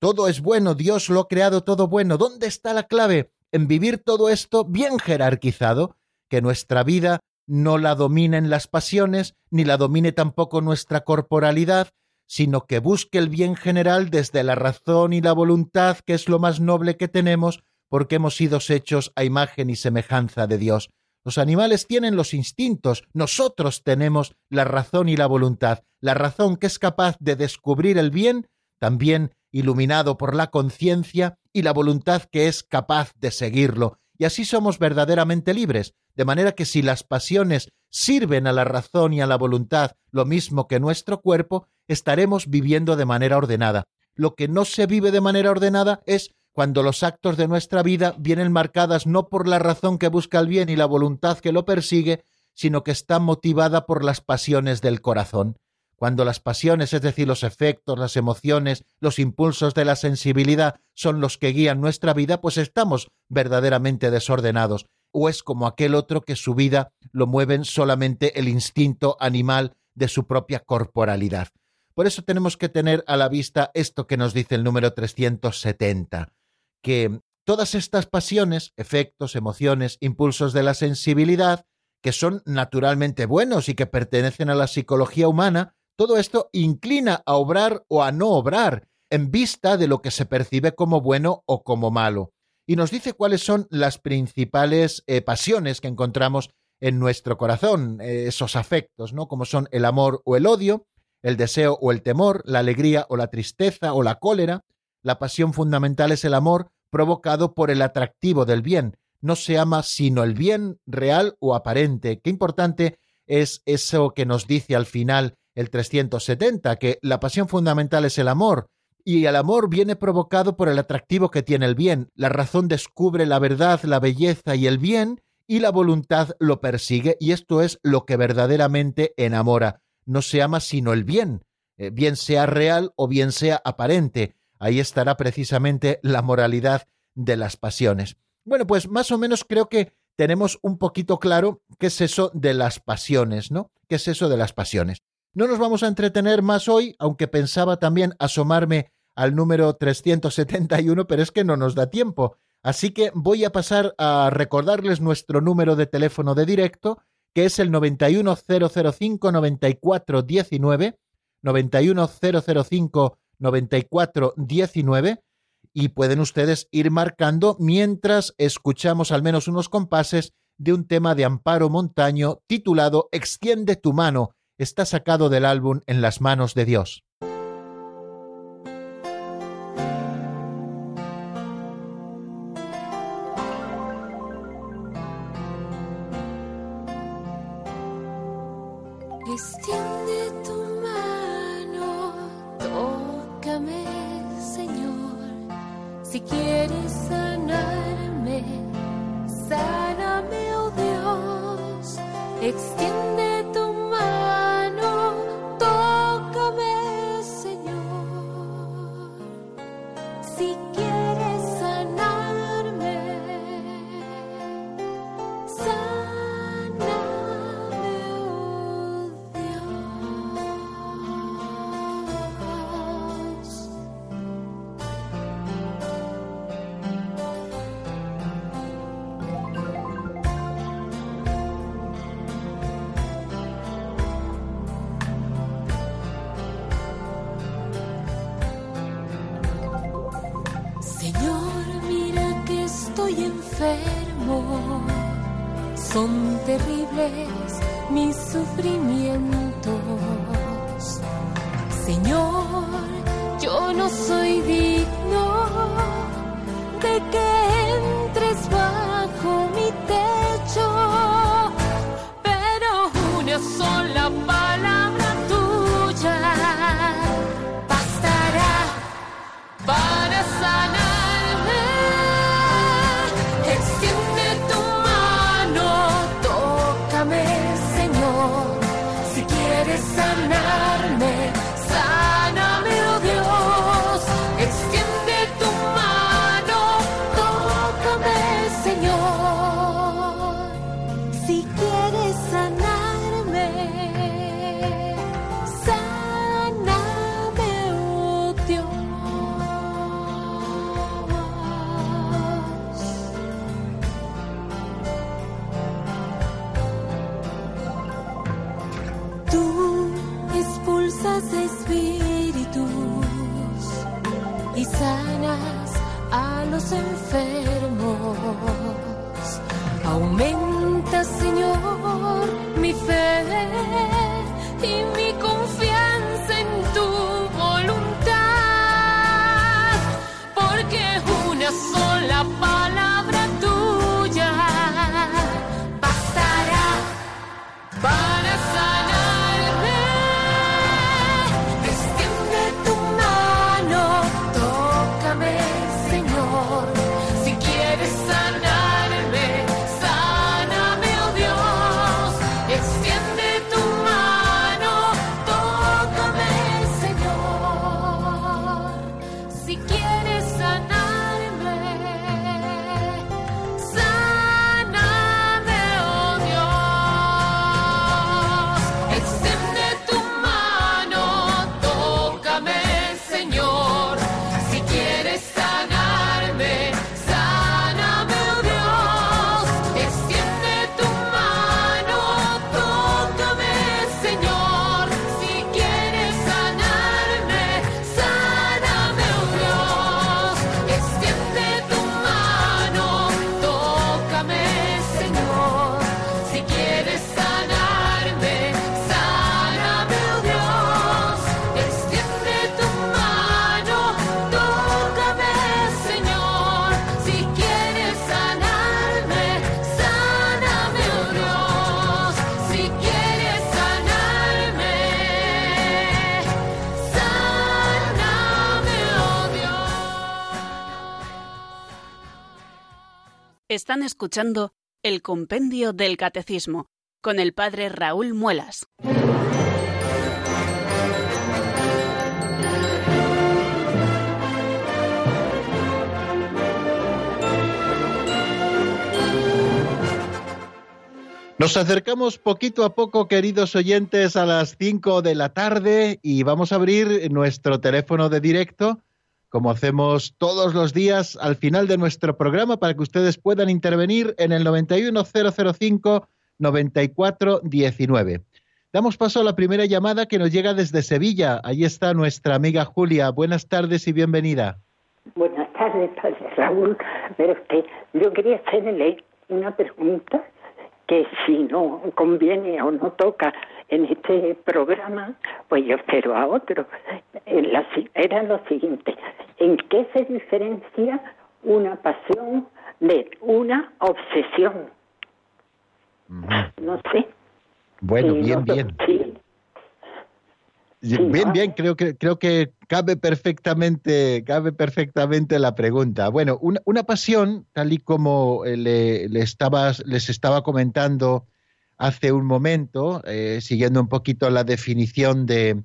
Todo es bueno, Dios lo ha creado todo bueno. ¿Dónde está la clave? En vivir todo esto bien jerarquizado, que nuestra vida no la dominen las pasiones, ni la domine tampoco nuestra corporalidad, sino que busque el bien general desde la razón y la voluntad, que es lo más noble que tenemos, porque hemos sido hechos a imagen y semejanza de Dios. Los animales tienen los instintos, nosotros tenemos la razón y la voluntad, la razón que es capaz de descubrir el bien, también iluminado por la conciencia, y la voluntad que es capaz de seguirlo, y así somos verdaderamente libres, de manera que si las pasiones sirven a la razón y a la voluntad lo mismo que nuestro cuerpo, estaremos viviendo de manera ordenada. Lo que no se vive de manera ordenada es cuando los actos de nuestra vida vienen marcadas no por la razón que busca el bien y la voluntad que lo persigue, sino que está motivada por las pasiones del corazón. Cuando las pasiones, es decir, los efectos, las emociones, los impulsos de la sensibilidad son los que guían nuestra vida, pues estamos verdaderamente desordenados. O es como aquel otro que su vida lo mueven solamente el instinto animal de su propia corporalidad. Por eso tenemos que tener a la vista esto que nos dice el número 370 que todas estas pasiones, efectos, emociones, impulsos de la sensibilidad, que son naturalmente buenos y que pertenecen a la psicología humana, todo esto inclina a obrar o a no obrar en vista de lo que se percibe como bueno o como malo. Y nos dice cuáles son las principales eh, pasiones que encontramos en nuestro corazón, eh, esos afectos, ¿no? Como son el amor o el odio, el deseo o el temor, la alegría o la tristeza o la cólera, la pasión fundamental es el amor provocado por el atractivo del bien. No se ama sino el bien real o aparente. Qué importante es eso que nos dice al final el 370, que la pasión fundamental es el amor, y el amor viene provocado por el atractivo que tiene el bien. La razón descubre la verdad, la belleza y el bien, y la voluntad lo persigue, y esto es lo que verdaderamente enamora. No se ama sino el bien, eh, bien sea real o bien sea aparente. Ahí estará precisamente la moralidad de las pasiones. Bueno, pues más o menos creo que tenemos un poquito claro qué es eso de las pasiones, ¿no? ¿Qué es eso de las pasiones? No nos vamos a entretener más hoy, aunque pensaba también asomarme al número 371, pero es que no nos da tiempo. Así que voy a pasar a recordarles nuestro número de teléfono de directo, que es el 910059419, 91005 9419 y pueden ustedes ir marcando mientras escuchamos al menos unos compases de un tema de Amparo Montaño titulado Extiende tu mano, está sacado del álbum En las manos de Dios. Son terribles mis sufrimientos. Señor, yo no soy digno Están escuchando el Compendio del Catecismo con el Padre Raúl Muelas. Nos acercamos poquito a poco, queridos oyentes, a las 5 de la tarde y vamos a abrir nuestro teléfono de directo, como hacemos todos los días al final de nuestro programa, para que ustedes puedan intervenir en el 91005-9419. Damos paso a la primera llamada que nos llega desde Sevilla. Ahí está nuestra amiga Julia. Buenas tardes y bienvenida. Buenas tardes, padre Raúl. Pero usted, yo quería hacerle una pregunta que si no conviene o no toca en este programa, pues yo espero a otro. La era lo siguiente, ¿en qué se diferencia una pasión de una obsesión? No sé. Bueno, Sí, bien, no- bien. sí. Sí, Sí, Bien, bien, creo que, creo que cabe perfectamente, cabe perfectamente la pregunta. Bueno, una, una pasión, tal y como eh, le, le estabas- les estaba comentando hace un momento, eh, siguiendo un poquito la definición de,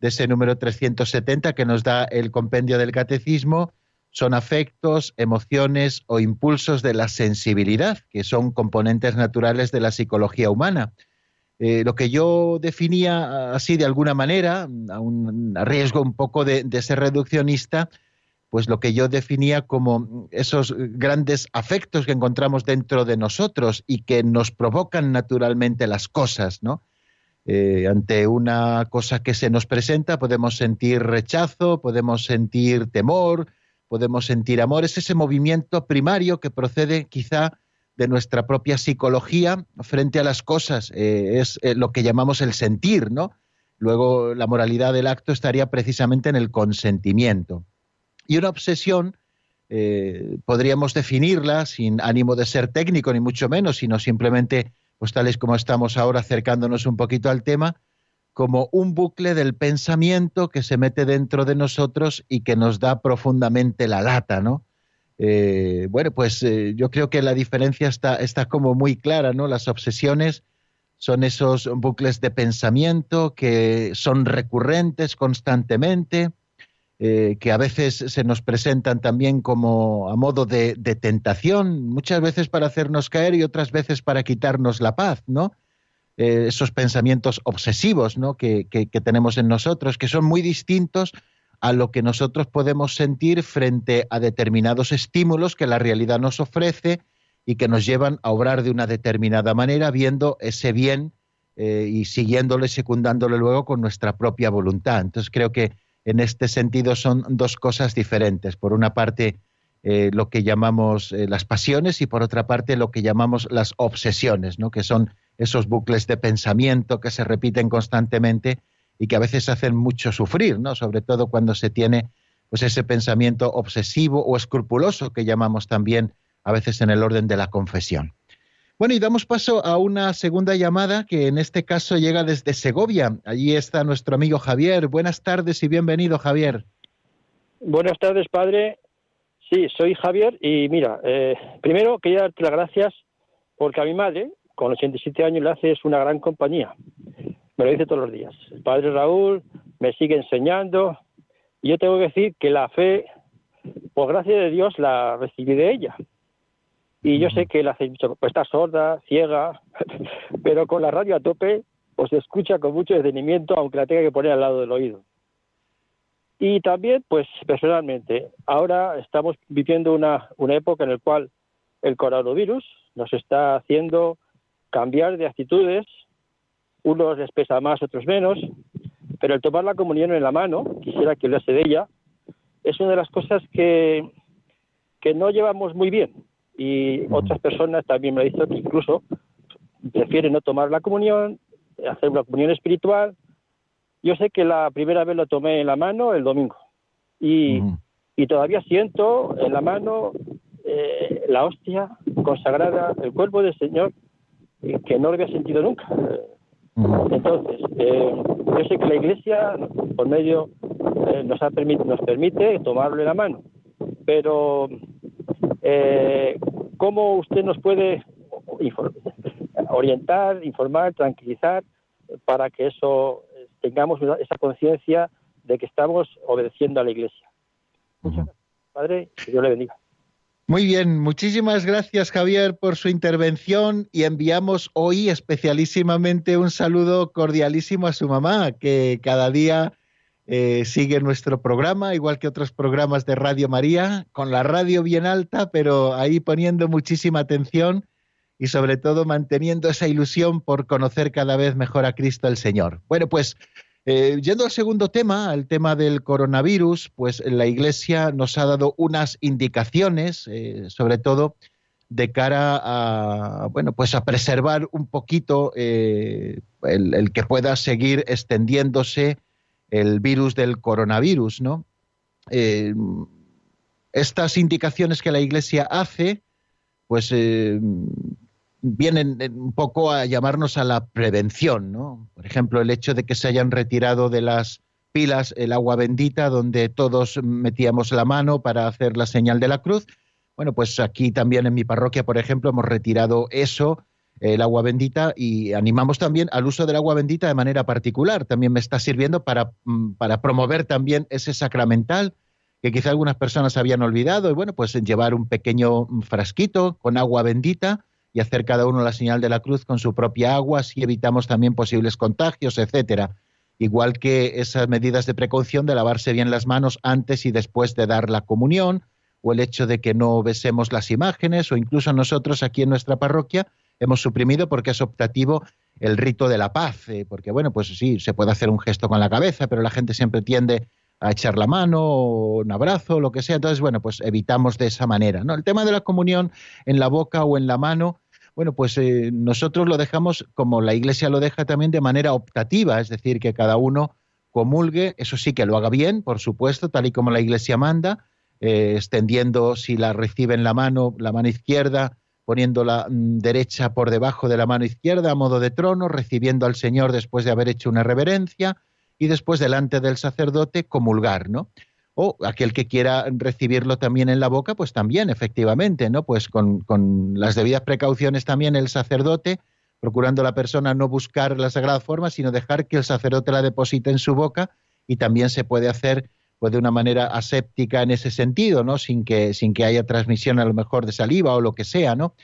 ese número 370 que nos da el compendio del catecismo, son afectos, emociones o impulsos de la sensibilidad, que son componentes naturales de la psicología humana. Eh, lo que yo definía así de alguna manera, a, un, riesgo un poco de ser reduccionista, pues lo que yo definía como esos grandes afectos que encontramos dentro de nosotros y que nos provocan naturalmente las cosas, ¿no? Eh, ante una cosa que se nos presenta podemos sentir rechazo, podemos sentir temor, podemos sentir amor. Es ese movimiento primario que procede quizá de nuestra propia psicología frente a las cosas. Eh, es eh, lo que llamamos el sentir, ¿no? Luego la moralidad del acto estaría precisamente en el consentimiento. Y una obsesión eh, podríamos definirla sin ánimo de ser técnico ni mucho menos, sino simplemente, pues tales como estamos ahora acercándonos un poquito al tema, como un bucle del pensamiento que se mete dentro de nosotros y que nos da profundamente la lata, ¿no? Eh, bueno, pues eh, yo creo que la diferencia está, está como muy clara, ¿no? Las obsesiones son esos bucles de pensamiento que son recurrentes constantemente, eh, que a veces se nos presentan también como a modo de, tentación, muchas veces para hacernos caer y otras veces para quitarnos la paz, ¿no? Eh, esos pensamientos obsesivos ¿no? que, tenemos en nosotros, que son muy distintos a lo que nosotros podemos sentir frente a determinados estímulos que la realidad nos ofrece y que nos llevan a obrar de una determinada manera, viendo ese bien eh, y siguiéndolo y secundándolo luego con nuestra propia voluntad. Entonces creo que en este sentido son dos cosas diferentes. Por una parte, eh, lo que llamamos eh, las pasiones y por otra parte lo que llamamos las obsesiones, ¿no? que son esos bucles de pensamiento que se repiten constantemente y que a veces hacen mucho sufrir, ¿no? sobre todo cuando se tiene pues ese pensamiento obsesivo o escrupuloso que llamamos también a veces en el orden de la confesión. Bueno, y damos paso a una segunda llamada que en este caso llega desde Segovia. Allí está nuestro amigo Javier. Buenas tardes y bienvenido, Javier. Buenas tardes, padre. Sí, soy Javier y mira, eh, primero quería darte las gracias porque a mi madre, con 87 años, le haces una gran compañía. Me lo dice todos los días. El padre Raúl me sigue enseñando y yo tengo que decir que la fe, por gracia de Dios, la recibí de ella. Y yo sé que la hacéis mucho, pues está sorda, ciega, <laughs> pero con la radio a tope, pues escucha con mucho detenimiento, aunque la tenga que poner al lado del oído. Y también, pues personalmente, ahora estamos viviendo una, una época en la cual el coronavirus nos está haciendo cambiar de actitudes, unos les pesa más, otros menos, pero el tomar la comunión en la mano, quisiera que hablase de ella, es una de las cosas que, que no llevamos muy bien. Y otras personas también me han dicho que incluso prefieren no tomar la comunión, hacer una comunión espiritual. Yo sé que la primera vez lo tomé en la mano el domingo y, Ujú. y todavía siento en la mano eh, la hostia consagrada, el cuerpo del Señor, eh, que no lo había sentido nunca. Entonces, eh, yo sé que la Iglesia, por medio, eh, nos, ha permit- nos permite tomarlo en la mano, pero eh, ¿cómo usted nos puede orientar, informar, tranquilizar para que eso eh, tengamos esa conciencia de que estamos obedeciendo a la Iglesia? Muchas gracias, Padre, que Dios le bendiga. Muy bien, muchísimas gracias Javier por su intervención y enviamos hoy especialísimamente un saludo cordialísimo a su mamá, que cada día eh, sigue nuestro programa, igual que otros programas de Radio María, con la radio bien alta, pero ahí poniendo muchísima atención y sobre todo manteniendo esa ilusión por conocer cada vez mejor a Cristo el Señor. Bueno, pues eh, yendo al segundo tema, al tema del coronavirus, pues la Iglesia nos ha dado unas indicaciones, eh, sobre todo de cara a, bueno, pues a preservar un poquito el que pueda seguir extendiéndose el virus del coronavirus, ¿no? Eh, estas indicaciones que la Iglesia hace, pues eh, vienen un poco a llamarnos a la prevención, ¿no? Por ejemplo, el hecho de que se hayan retirado de las pilas el agua bendita donde todos metíamos la mano para hacer la señal de la cruz. Bueno, pues aquí también en mi parroquia, por ejemplo, hemos retirado eso, el agua bendita, y animamos también al uso del agua bendita de manera particular. También me está sirviendo para, mm, para promover también ese sacramental que quizá algunas personas habían olvidado, y bueno, pues llevar un pequeño frasquito con agua bendita y hacer cada uno la señal de la cruz con su propia agua, así evitamos también posibles contagios, etcétera. Igual que esas medidas de precaución de lavarse bien las manos antes y después de dar la comunión, o el hecho de que no besemos las imágenes, o incluso nosotros aquí en nuestra parroquia hemos suprimido porque es optativo el rito de la paz, eh, porque bueno, pues sí, se puede hacer un gesto con la cabeza, pero la gente siempre tiende a echar la mano, o un abrazo, lo que sea. Entonces, bueno, pues evitamos de esa manera. ¿no? El tema de la comunión en la boca o en la mano, bueno, pues eh, nosotros lo dejamos como la Iglesia lo deja también de manera optativa, es decir, que cada uno comulgue, eso sí que lo haga bien, por supuesto, tal y como la Iglesia manda, eh, extendiendo si la recibe en la mano, la mano izquierda, poniendo la mm, derecha por debajo de la mano izquierda a modo de trono, recibiendo al Señor después de haber hecho una reverencia, y después delante del sacerdote comulgar, ¿no? O aquel que quiera recibirlo también en la boca, pues también, efectivamente, ¿no? Pues con, con las debidas precauciones también el sacerdote, procurando la persona no buscar la sagrada forma, sino dejar que el sacerdote la deposite en su boca y también se puede hacer pues de una manera aséptica en ese sentido, ¿no? Sin que, sin que haya transmisión a lo mejor de saliva o lo que sea, ¿no?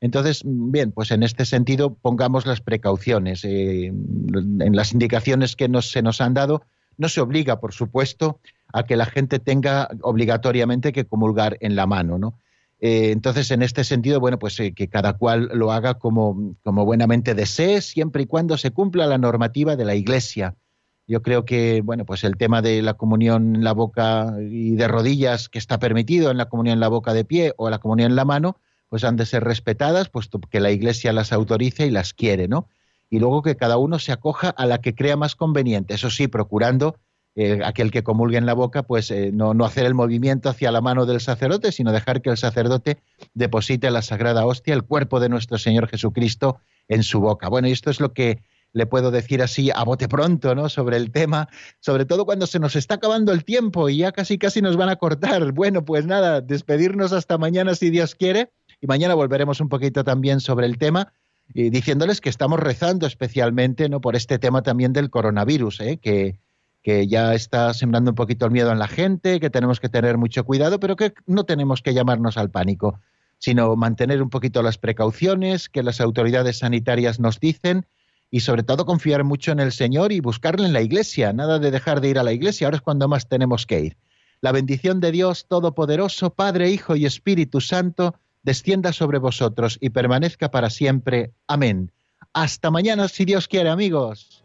Entonces, bien, pues en este sentido pongamos las precauciones. Eh, en las indicaciones que nos, se nos han dado, no se obliga, por supuesto, a que la gente tenga obligatoriamente que comulgar en la mano, ¿no? Eh, entonces, en este sentido, bueno, pues eh, que cada cual lo haga como, como buenamente desee, siempre y cuando se cumpla la normativa de la Iglesia. Yo creo que, bueno, pues el tema de la comunión en la boca y de rodillas, que está permitido en la comunión en la boca de pie o la comunión en la mano, pues han de ser respetadas, puesto que la Iglesia las autorice y las quiere, ¿no? Y luego que cada uno se acoja a la que crea más conveniente, eso sí, procurando eh, aquel que comulgue en la boca, pues eh, no, no hacer el movimiento hacia la mano del sacerdote, sino dejar que el sacerdote deposite la sagrada hostia, el cuerpo de nuestro Señor Jesucristo, en su boca. Bueno, y esto es lo que le puedo decir así a bote pronto, ¿no? Sobre el tema, sobre todo cuando se nos está acabando el tiempo y ya casi casi nos van a cortar. <laughs> Bueno, pues nada, despedirnos hasta mañana si Dios quiere y mañana volveremos un poquito también sobre el tema y diciéndoles que estamos rezando especialmente ¿no? por este tema también del coronavirus, ¿eh? que, que ya está sembrando un poquito el miedo en la gente, que tenemos que tener mucho cuidado, pero que no tenemos que llamarnos al pánico, sino mantener un poquito las precauciones que las autoridades sanitarias nos dicen y sobre todo confiar mucho en el Señor y buscarle en la iglesia, nada de dejar de ir a la iglesia, ahora es cuando más tenemos que ir. La bendición de Dios Todopoderoso, Padre, Hijo y Espíritu Santo, descienda sobre vosotros y permanezca para siempre. Amén. Hasta mañana, si Dios quiere, amigos.